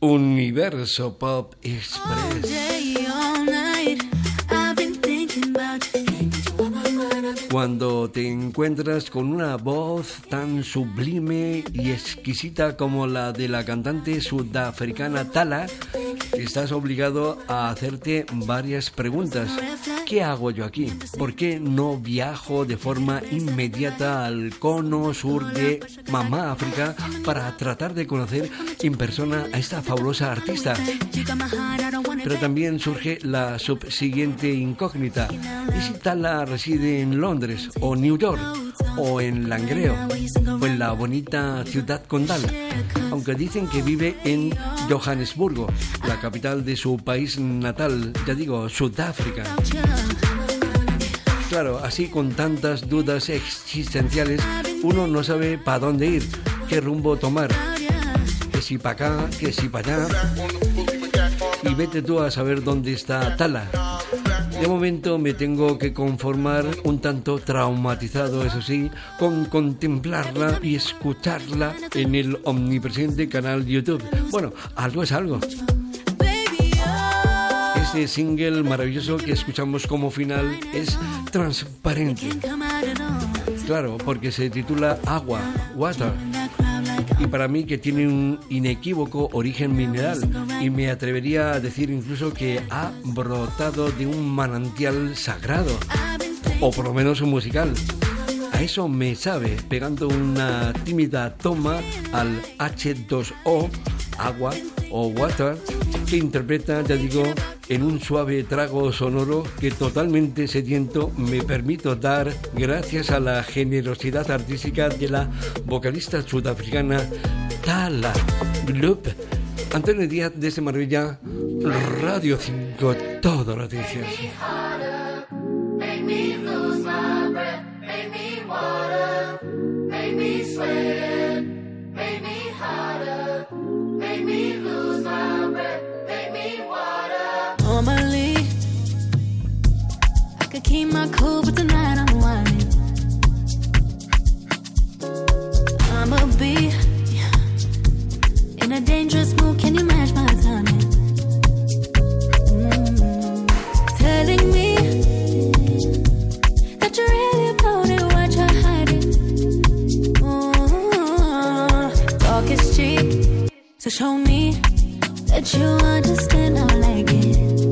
Universo Pop Express. Cuando te encuentras con una voz tan sublime y exquisita como la de la cantante sudafricana Tala, estás obligado a hacerte varias preguntas. ¿Qué hago yo aquí? ¿Por qué no viajo de forma inmediata al cono sur de Mamá África para tratar de conocer en persona a esta fabulosa artista? Pero también surge la subsiguiente incógnita. ¿Y si Tala reside en Londres o New York o en Langreo o en la bonita ciudad condal? Aunque dicen que vive en Johannesburgo, la capital de su país natal, ya digo, Sudáfrica. Claro, así con tantas dudas existenciales, uno no sabe para dónde ir, qué rumbo tomar, que si para acá, que si para allá. Y vete tú a saber dónde está Tala. De momento me tengo que conformar un tanto traumatizado, eso sí, con contemplarla y escucharla en el omnipresente canal YouTube. Bueno, algo es algo. Este single maravilloso que escuchamos como final es transparente. Claro, porque se titula Agua, Water. Y para mí que tiene un inequívoco origen mineral y me atrevería a decir incluso que ha brotado de un manantial sagrado, o por lo menos un musical. A eso me sabe, pegando una tímida toma al H2O, agua o water, que interpreta, ya digo, en un suave trago sonoro que totalmente sediento me permito dar gracias a la generosidad artística de la vocalista sudafricana Tala Glup. Antonio Díaz de ese maravilla, Radio 5, todo noticias. Keep my cool, but tonight I'm whining. I'ma be in a dangerous mood. Can you match my timing? Mm. Telling me that you're really about it, what you're hiding. Ooh. Talk is cheap, so show me that you understand. I like it.